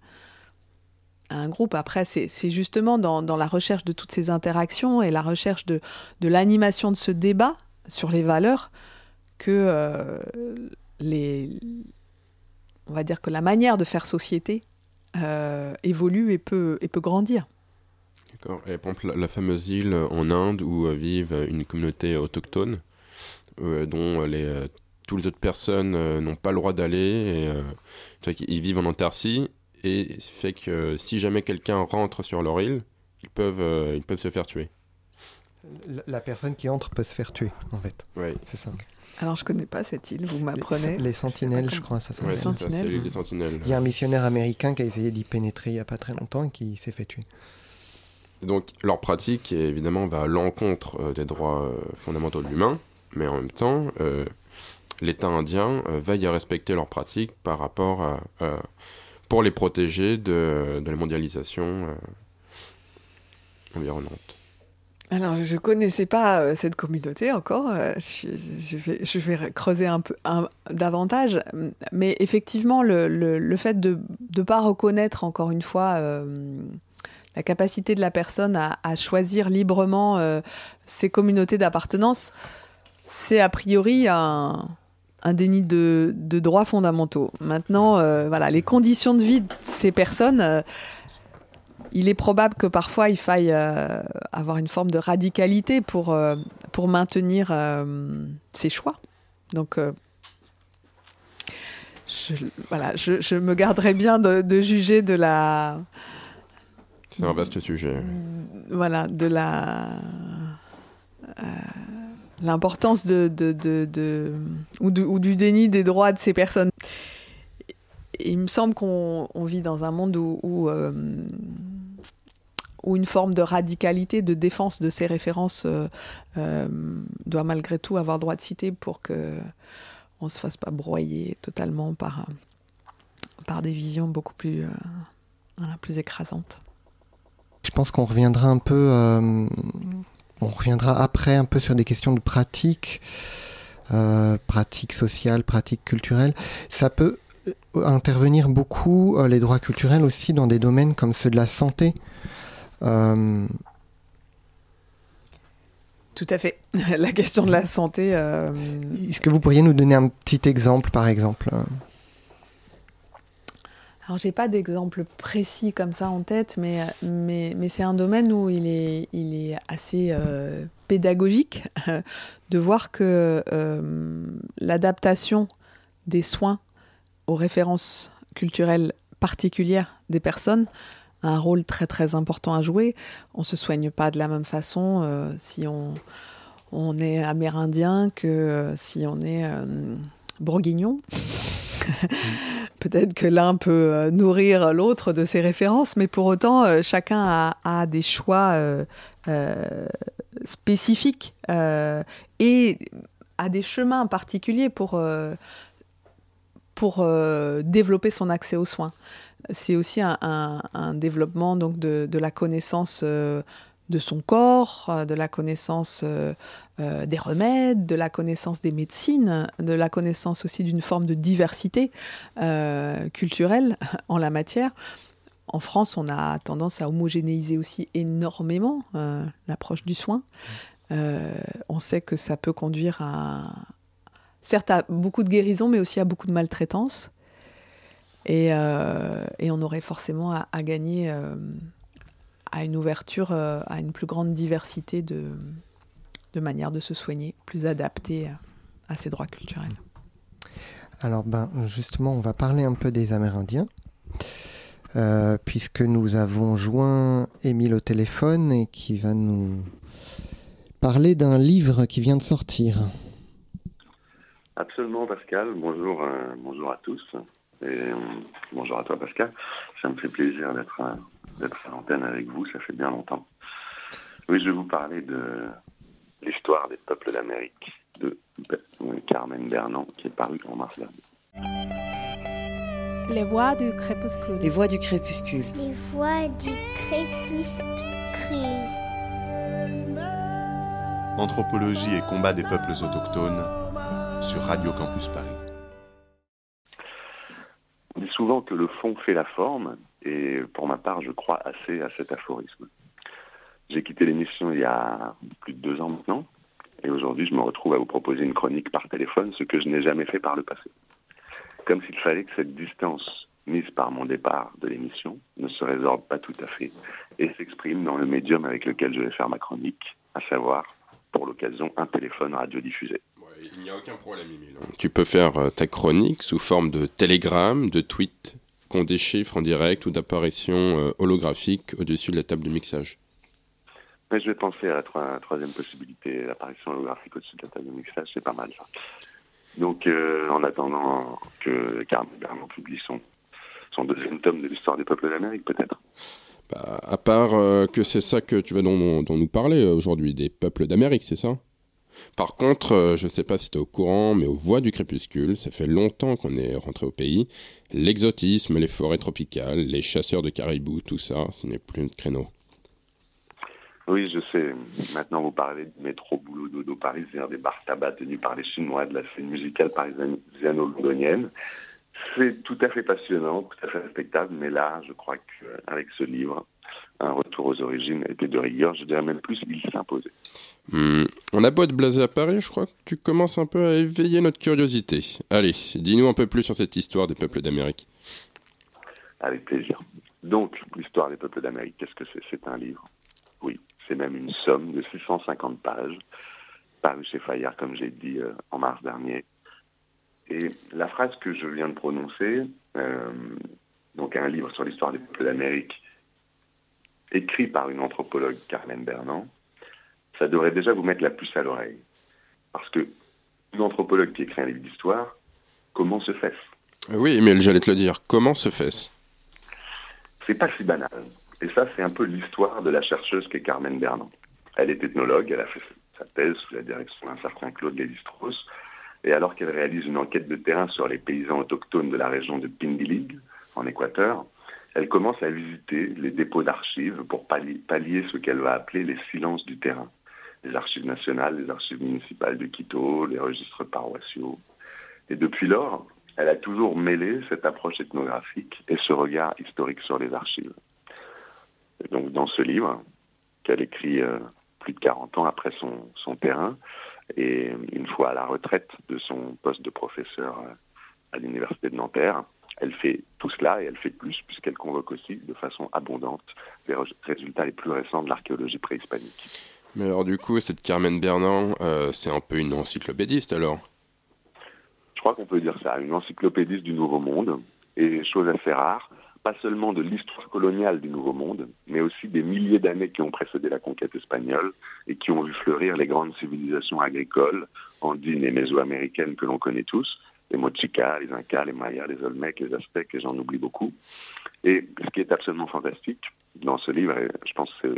un groupe. Après, c'est justement dans, la recherche de toutes ces interactions et la recherche de, l'animation de ce débat sur les valeurs que euh, les, on va dire que la manière de faire société euh, évolue et peut, et peut grandir. D'accord. Et par exemple, la, fameuse île en Inde où vivent une communauté autochtone, euh, dont les, toutes les autres personnes n'ont pas le droit d'aller, ils vivent en Antarctique et fait que si jamais quelqu'un rentre sur leur île, ils peuvent, euh, ils peuvent se faire tuer. La, personne qui entre peut se faire tuer, en fait. Oui. C'est ça. Alors je connais pas cette île, vous m'apprenez. Les, sentinelles, je crois, ça s'appelle. Ouais, sentinelles. Les sentinelles. Il y a un missionnaire américain qui a essayé d'y pénétrer il y a pas très longtemps et qui s'est fait tuer. Donc leur pratique, évidemment, va à l'encontre euh, des droits euh, fondamentaux de l'humain, mais en même temps, l'État indien veille à respecter leur pratique par rapport à pour les protéger de, la mondialisation euh, environnante. Alors, je ne connaissais pas euh, cette communauté encore. Euh, je, vais, creuser un peu davantage. Mais effectivement, le, fait de ne pas reconnaître, encore une fois, la capacité de la personne à choisir librement ses communautés d'appartenance, c'est a priori un, un déni de, droits fondamentaux. Maintenant, euh, voilà, les conditions de vie de ces personnes, euh, il est probable que parfois il faille euh, avoir une forme de radicalité pour, pour maintenir ses choix. Donc, je, voilà, je, me garderai bien de, juger de la. C'est un vaste sujet. Voilà, de la l'importance de, de, de, ou, du déni des droits de ces personnes. il me semble qu'on vit dans un monde où, où, euh, une forme de radicalité, de défense de ces références euh, euh, doit malgré tout avoir droit de citer pour que on se fasse pas broyer totalement par, par des visions beaucoup plus, plus écrasantes. Je pense qu'on reviendra un peu on reviendra après un peu sur des questions de pratique, euh, pratique sociale, pratique culturelle. Ça peut euh, intervenir beaucoup, euh, les droits culturels aussi, dans des domaines comme ceux de la santé. Tout à fait. La question de la santé. Est-ce que vous pourriez nous donner un petit exemple, par exemple alors, j'ai pas d'exemple précis comme ça en tête, mais, mais, mais c'est un domaine où il est, il est assez euh, pédagogique de voir que euh, l'adaptation des soins aux références culturelles particulières des personnes a un rôle très très important à jouer. On se soigne pas de la même façon euh, si on, on est amérindien que si on est bourguignon. Peut-être que l'un peut euh, nourrir l'autre de ses références, mais pour autant, euh, chacun a, des choix euh, spécifiques et a des chemins particuliers pour, pour développer son accès aux soins. C'est aussi un, développement donc, de, de la connaissance de son corps, de la connaissance euh, des remèdes, de la connaissance des médecines, de la connaissance aussi d'une forme de diversité euh, culturelle en la matière. En France, on a tendance à homogénéiser aussi énormément euh, l'approche du soin. on sait que ça peut conduire à, certes, à beaucoup de guérison, mais aussi à beaucoup de maltraitance. Et, on aurait forcément à, à gagner à une ouverture, à une plus grande diversité de, de manière de se soigner plus adaptée à ces droits culturels. Alors ben, justement, on va parler un peu des Amérindiens. Euh, puisque nous avons joint Émile au téléphone et qui va nous parler d'un livre qui vient de sortir. Absolument, Pascal. Bonjour, euh, bonjour à tous. Et euh, bonjour à toi, Pascal. Ça me fait plaisir d'être euh, d'être à l'antenne avec vous. Ça fait bien longtemps. Oui, je vais vous parler de l'histoire des peuples d'Amérique de Carmen Bernand, qui est paru en mars dernier. Les voix du crépuscule. Les voix du crépuscule. Les voix du crépuscule. Anthropologie et combat des peuples autochtones sur Radio Campus Paris. On dit souvent que le fond fait la forme, et pour ma part, je crois assez à cet aphorisme. J'ai quitté l'émission il y a plus de deux ans maintenant, et aujourd'hui je me retrouve à vous proposer une chronique par téléphone, ce que je n'ai jamais fait par le passé. Comme s'il fallait que cette distance mise par mon départ de l'émission ne se résorbe pas tout à fait et s'exprime dans le médium avec lequel je vais faire ma chronique, à savoir, pour l'occasion, un téléphone radiodiffusé. Il n'y a aucun problème, Emile. Tu peux faire euh, ta chronique sous forme de télégramme, de tweet, qu'on déchiffre en direct ou d'apparition euh, holographique au-dessus de la table de mixage. Mais je vais penser à la troi- troisième possibilité, l'apparition holographique au-dessus de la table de mixage, c'est pas mal ça. Donc, euh, en attendant que Carmen publie son, son deuxième tome de l'histoire des peuples d'Amérique, peut-être. Bah, à part euh, que c'est ça que tu vas dont, dont nous parler aujourd'hui, des peuples d'Amérique, c'est ça? Par contre, euh, je sais pas si tu es au courant, mais aux voix du crépuscule, ça fait longtemps qu'on est rentré au pays. L'exotisme, les forêts tropicales, les chasseurs de caribous, tout ça, ce n'est plus notre créneau. Oui, je sais. Maintenant, vous parlez du métro boulot dodo parisien, des bars tabac tenus par les Chinois, de la scène musicale parisiano-londonienne. C'est tout à fait passionnant, tout à fait respectable, mais là, je crois qu'avec ce livre, un retour aux origines était de rigueur, je dirais même plus, il s'imposait. Hmm, on a beau être blasé à Paris, je crois que tu commences un peu à éveiller notre curiosité. Allez, dis-nous un peu plus sur cette histoire des peuples d'Amérique. Avec plaisir. Donc, l'histoire des peuples d'Amérique, qu'est-ce que c'est? C'est un livre. Oui, c'est même une somme de 650 pages, paru chez Fayard, comme j'ai dit euh, en mars dernier. Et la phrase que je viens de prononcer, euh, donc un livre sur l'histoire des peuples d'Amérique, écrit par une anthropologue, Carmen Bernand, ça devrait déjà vous mettre la puce à l'oreille. Parce que une anthropologue qui écrit un livre d'histoire, comment se fait-ce? Oui, mais j'allais te le dire, comment se fait-ce? C'est pas si banal. Et ça, c'est un peu l'histoire de la chercheuse qu'est Carmen Bernand. Elle est ethnologue, elle a fait sa thèse sous la direction d'un certain Claude Lévi-Strauss. Et alors qu'elle réalise une enquête de terrain sur les paysans autochtones de la région de Pindilig, en Équateur, elle commence à visiter les dépôts d'archives pour pallier, ce qu'elle va appeler les silences du terrain. Les archives nationales, les archives municipales de Quito, les registres paroissiaux. Et depuis lors, elle a toujours mêlé cette approche ethnographique et ce regard historique sur les archives. Et donc dans ce livre, qu'elle écrit euh, plus de 40 ans après son, son, terrain, et une fois à la retraite de son poste de professeur euh, à l'université de Nanterre, elle fait tout cela et elle fait plus puisqu'elle convoque aussi de façon abondante les résultats les plus récents de l'archéologie préhispanique. Mais alors du coup, cette Carmen Bernand, euh, c'est un peu une encyclopédiste alors? Je crois qu'on peut dire ça, une encyclopédiste du Nouveau Monde, et chose assez rare, pas seulement de l'histoire coloniale du Nouveau Monde, mais aussi des milliers d'années qui ont précédé la conquête espagnole et qui ont vu fleurir les grandes civilisations agricoles, andines et mésoaméricaines que l'on connaît tous, les Mochicas, les Incas, les Mayas, les Olmecs, les Aztèques, et j'en oublie beaucoup. Et ce qui est absolument fantastique dans ce livre, et je pense que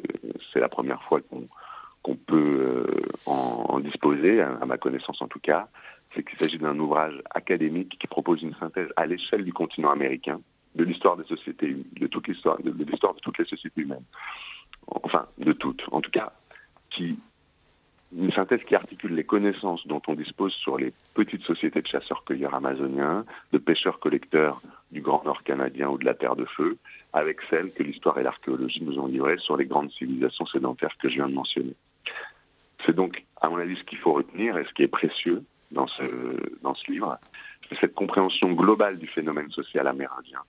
c'est la première fois qu'on peut euh, en, en, disposer, à ma connaissance en tout cas, c'est qu'il s'agit d'un ouvrage académique qui propose une synthèse à l'échelle du continent américain de l'histoire des sociétés, de toute l'histoire, de l'histoire de toutes les sociétés humaines. Enfin, de toutes. En tout cas, qui une synthèse qui articule les connaissances dont on dispose sur les petites sociétés de chasseurs-cueilleurs amazoniens, de pêcheurs-collecteurs du Grand Nord canadien ou de la Terre de Feu, avec celles que l'histoire et l'archéologie nous ont livrées sur les grandes civilisations sédentaires que je viens de mentionner. C'est donc, à mon avis, ce qu'il faut retenir et ce qui est précieux dans ce, dans ce livre, c'est cette compréhension globale du phénomène social amérindien,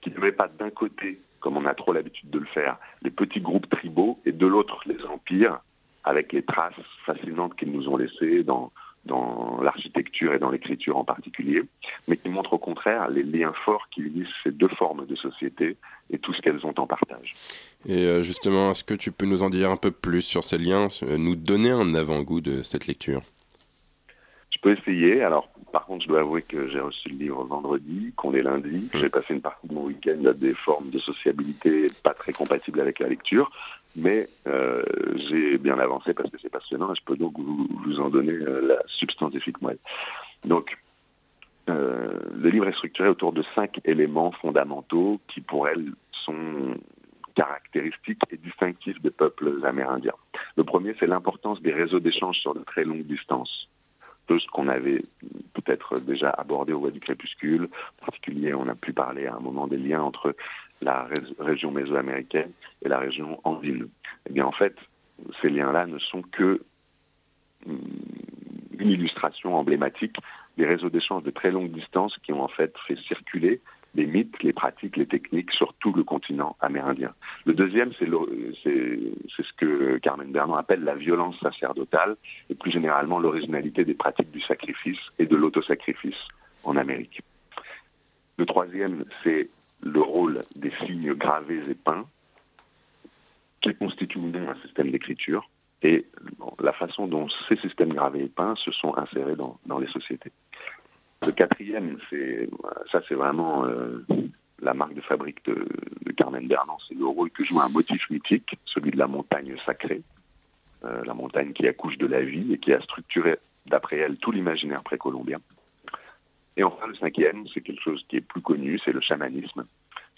qui ne met pas d'un côté, comme on a trop l'habitude de le faire, les petits groupes tribaux et de l'autre les empires, avec les traces fascinantes qu'ils nous ont laissées dans, dans l'architecture et dans l'écriture en particulier, mais qui montrent au contraire les liens forts qui unissent ces deux formes de société et tout ce qu'elles ont en partage. Et justement, est-ce que tu peux nous en dire un peu plus sur ces liens, nous donner un avant-goût de cette lecture? Je peux essayer. Alors, Par contre, je dois avouer que j'ai reçu le livre vendredi, qu'on est lundi. J'ai passé une partie de mon week-end à des formes de sociabilité pas très compatibles avec la lecture. Mais euh, j'ai bien avancé parce que c'est passionnant et je peux donc vous, en donner euh, la substantifique moelle. Donc, euh, le livre est structuré autour de cinq éléments fondamentaux qui, pour elle, sont caractéristiques et distinctifs des peuples amérindiens. Le premier, c'est l'importance des réseaux d'échange sur de très longues distances. Tout ce qu'on avait peut-être déjà abordé au voie du crépuscule. En particulier, on a pu parler à un moment des liens entre la région mésoaméricaine et la région andine. Eh bien, en fait, ces liens-là ne sont que hum, une illustration emblématique des réseaux d'échange de très longue distance qui ont en fait fait circuler les mythes, les pratiques, les techniques sur tout le continent amérindien. Le deuxième, c'est ce que Carmen Bernon appelle la violence sacerdotale et plus généralement l'originalité des pratiques du sacrifice et de l'autosacrifice en Amérique. Le troisième, c'est le rôle des signes gravés et peints qui constituent ou non un système d'écriture et la façon dont ces systèmes gravés et peints se sont insérés dans, dans les sociétés. Le quatrième, ça, c'est vraiment euh, la marque de fabrique de, de Carmen Bernan. C'est le rôle que joue un motif mythique, celui de la montagne sacrée, euh, la montagne qui accouche de la vie et qui a structuré, d'après elle, tout l'imaginaire précolombien. Et enfin, le cinquième, c'est quelque chose qui est plus connu, c'est le chamanisme,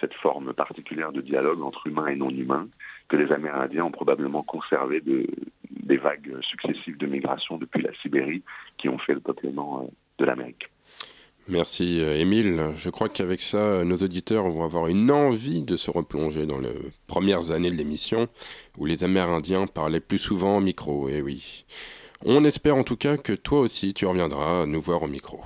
cette forme particulière de dialogue entre humains et non humains que les Amérindiens ont probablement conservé de, des vagues successives de migration depuis la Sibérie qui ont fait le peuplement euh, de l'Amérique. Merci euh, Émile. Je crois qu'avec ça, nos auditeurs vont avoir une envie de se replonger dans les premières années de l'émission où les Amérindiens parlaient plus souvent au micro. Et eh oui. On espère en tout cas que toi aussi tu reviendras nous voir au micro.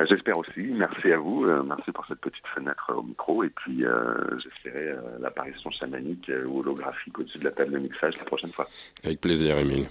Bah, J'espère aussi. Merci à vous. Euh, merci pour cette petite fenêtre au micro. Et puis, euh, j'espérais euh, l'apparition chamanique ou holographique au-dessus de la table de mixage la prochaine fois. Avec plaisir, Émile.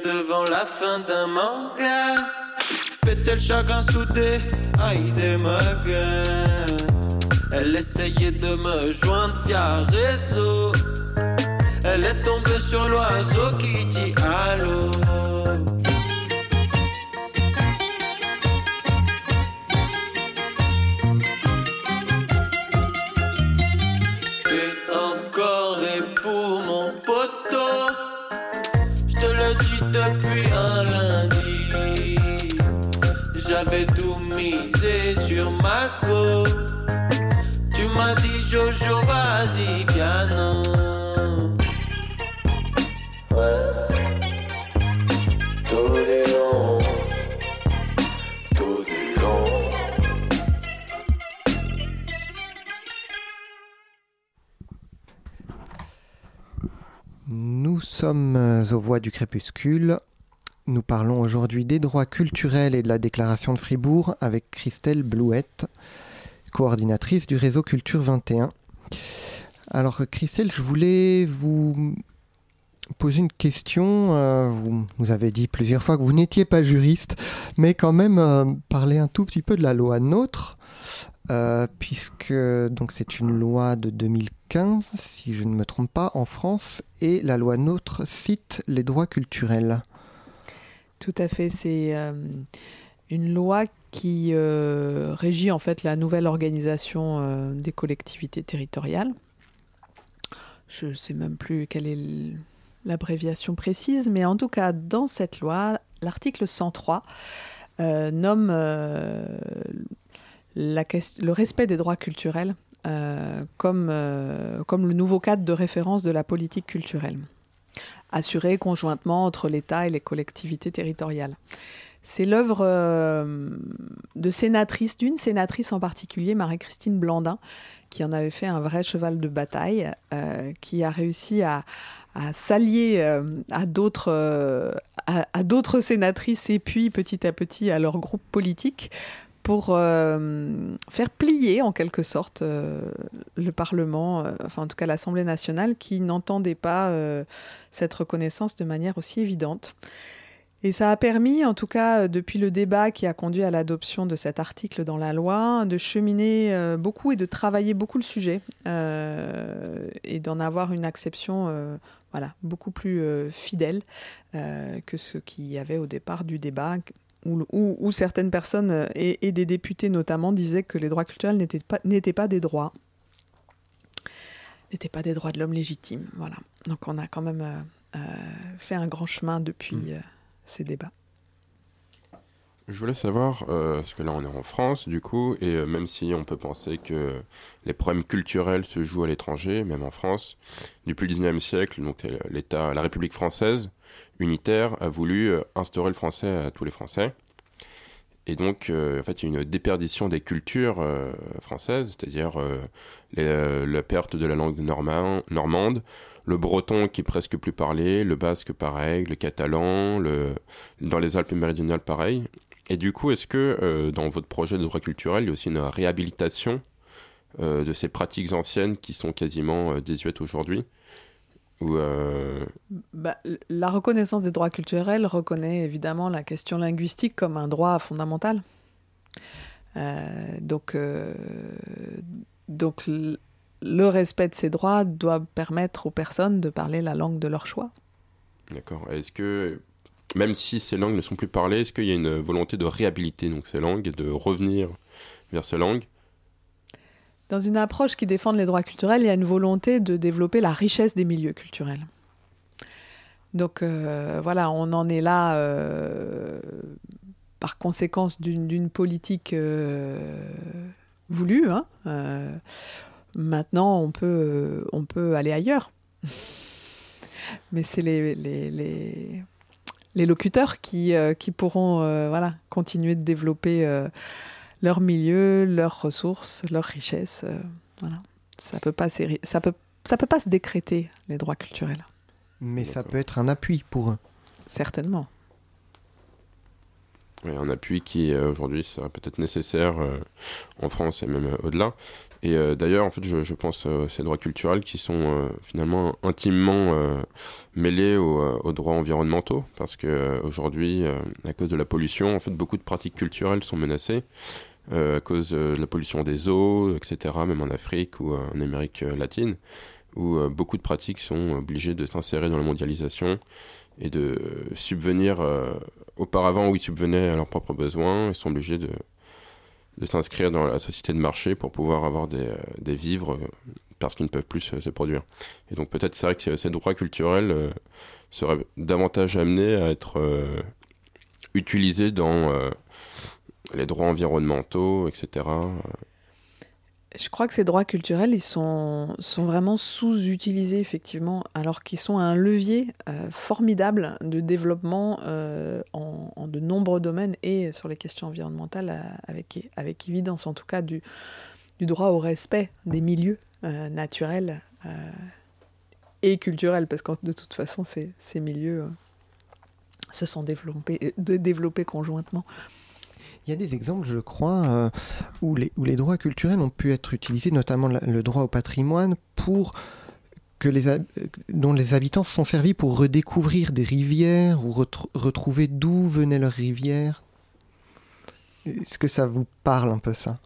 Devant la fin d'un manga. Pétel chacun soudé, aïe des. Elle essayait de me joindre via réseau. Elle est tombée sur l'oiseau qui dit allô. Jojo, Nous sommes euh, aux voix du crépuscule. Nous parlons aujourd'hui des droits culturels et de la déclaration de Fribourg avec Christelle Blouette coordinatrice du réseau Culture 21. Alors Christelle, je voulais vous poser une question. Euh, vous nous avez dit plusieurs fois que vous n'étiez pas juriste, mais quand même euh, parler un tout petit peu de la loi NOTRe, euh, puisque donc c'est une loi de 2015, si je ne me trompe pas, en France, et la loi NOTRe cite les droits culturels. Tout à fait, c'est une loi qui régit en fait la nouvelle organisation des collectivités territoriales. Je ne sais même plus quelle est l'abréviation précise, mais en tout cas, dans cette loi, l'article 103 euh, nomme euh, le respect des droits culturels euh, comme, comme le nouveau cadre de référence de la politique culturelle, assuré conjointement entre l'État et les collectivités territoriales. C'est l'œuvre de sénatrice, d'une sénatrice en particulier, Marie-Christine Blandin, qui en avait fait un vrai cheval de bataille, qui a réussi à, s'allier euh, à d'autres euh, à, sénatrices et puis petit à petit à leur groupe politique pour euh, faire plier en quelque sorte le Parlement, enfin en tout cas l'Assemblée nationale, qui n'entendait pas cette reconnaissance de manière aussi évidente. Et ça a permis, en tout cas, euh, depuis le débat qui a conduit à l'adoption de cet article dans la loi, de cheminer euh, beaucoup et de travailler beaucoup le sujet euh, et d'en avoir une acception voilà, beaucoup plus fidèle que ce qu'il y avait au départ du débat, où, certaines personnes et, des députés notamment disaient que les droits culturels n'étaient pas, des droits, n'étaient pas des droits de l'homme légitime. Voilà. Donc on a quand même fait un grand chemin depuis. Mmh ces débats. Je voulais savoir, euh, parce que là on est en France du coup, et euh, même si on peut penser que les problèmes culturels se jouent à l'étranger, même en France, depuis le 19e siècle, donc l'État, la République française unitaire a voulu euh, instaurer le français à tous les Français. Et donc, en fait, il y a une déperdition des cultures françaises, c'est-à-dire la perte de la langue normande, le breton qui est presque plus parlé, le basque pareil, le catalan, le... dans les Alpes méridionales pareil. Et du coup, est-ce que euh, dans votre projet de droit culturel, il y a aussi une réhabilitation euh, de ces pratiques anciennes qui sont quasiment euh, désuètes aujourd'hui? Ou, bah, La reconnaissance des droits culturels reconnaît évidemment la question linguistique comme un droit fondamental. donc, donc le respect de ces droits doit permettre aux personnes de parler la langue de leur choix. D'accord. Est-ce que, même si ces langues ne sont plus parlées, est-ce qu'il y a une volonté de réhabiliter donc, ces langues et de revenir vers ces langues? Dans une approche qui défend les droits culturels, il y a une volonté de développer la richesse des milieux culturels. Donc euh, voilà, on en est là euh, par conséquence d'une politique euh, voulue. Hein, Maintenant, on peut, on peut aller ailleurs. Mais c'est les, les, les, les, locuteurs qui, euh, qui pourront euh, voilà, continuer de développer euh, leur milieu, leurs ressources, leurs richesses. voilà. Ça peut pas ça peut, ça peut pas se décréter, les droits culturels. Mais ça peut être un appui pour eux. Certainement. Un appui qui aujourd'hui serait peut-être nécessaire en France et même au-delà. Et euh, d'ailleurs, en fait, je, je pense à ces droits culturels qui sont euh, finalement intimement euh, mêlés aux, droits environnementaux, parce que aujourd'hui, à cause de la pollution, en fait, beaucoup de pratiques culturelles sont menacées. à cause de la pollution des eaux, etc., même en Afrique ou en Amérique latine, où beaucoup de pratiques sont obligées de s'insérer dans la mondialisation et de subvenir, auparavant où ils subvenaient à leurs propres besoins, ils sont obligés de, s'inscrire dans la société de marché pour pouvoir avoir des, euh, vivres euh, parce qu'ils ne peuvent plus se, produire. Et donc peut-être c'est vrai que ces droits culturels euh, seraient davantage amenés à être utilisés dans les droits environnementaux, etc je crois que ces droits culturels, ils sont, sont vraiment sous-utilisés, effectivement, alors qu'ils sont un levier euh, formidable de développement euh, en, de nombreux domaines et sur les questions environnementales, euh, avec, avec évidence, en tout cas, du, du droit au respect des milieux naturels et culturel, parce que de toute façon, ces, ces milieux se sont développés, développés conjointement. Il y a des exemples, je crois, euh, où, les, droits culturels ont pu être utilisés, notamment le droit au patrimoine, pour que les, dont les habitants se sont servis pour redécouvrir des rivières ou retr- retrouver d'où venaient leurs rivières. Est-ce que ça vous parle un peu ça?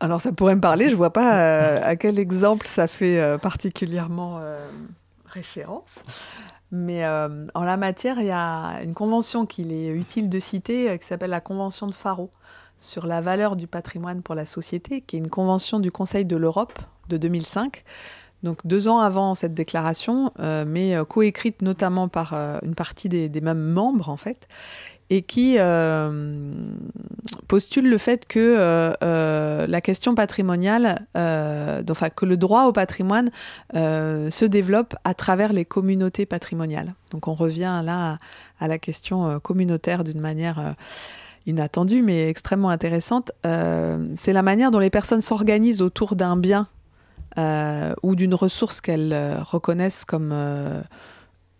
Alors ça pourrait me parler, je vois pas euh, à quel exemple ça fait euh, particulièrement référence. Mais euh, en la matière, il y a une convention qu'il est utile de citer euh, qui s'appelle la Convention de Faro sur la valeur du patrimoine pour la société, qui est une convention du Conseil de l'Europe de 2005. Donc deux ans avant cette déclaration, euh, mais euh, coécrite notamment par une partie des mêmes membres en fait, et qui euh, postule le fait que euh, euh, la question patrimoniale, enfin que le droit au patrimoine se développe à travers les communautés patrimoniales. Donc on revient là à, la question communautaire d'une manière inattendue mais extrêmement intéressante. C'est la manière dont les personnes s'organisent autour d'un bien ou d'une ressource qu'elles reconnaissent comme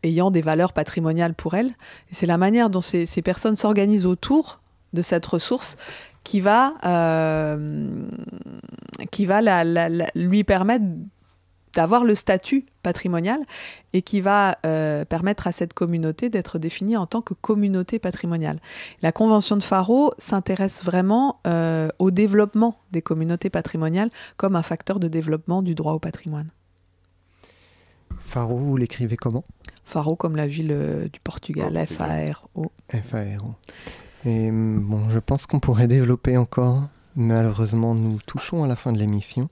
ayant des valeurs patrimoniales pour elles. C'est la manière dont ces, personnes s'organisent autour de cette ressource qui va, euh, qui va la- lui permettre d'avoir le statut patrimonial et qui va euh, permettre à cette communauté d'être définie en tant que communauté patrimoniale. La Convention de Faro s'intéresse vraiment euh, au développement des communautés patrimoniales comme un facteur de développement du droit au patrimoine. Faro, vous l'écrivez comment? Faro comme la ville euh, du Portugal, Oh, F-A-R-O. F-A-R-O. Et hum, bon, je pense qu'on pourrait développer encore. Malheureusement, nous touchons à la fin de l'émission.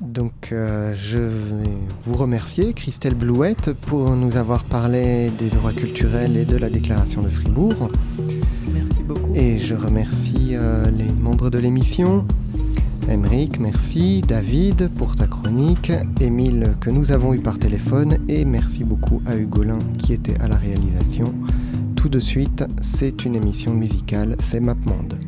Donc, euh, je vais vous remercier, Christelle Blouette, pour nous avoir parlé des droits culturels et de la déclaration de Fribourg. Merci beaucoup. Et je remercie euh, les membres de l'émission. Emeric, merci. David pour ta chronique. Émile que nous avons eu par téléphone. Et merci beaucoup à Hugolin qui était à la réalisation. Tout de suite, c'est une émission musicale, c'est MapMonde.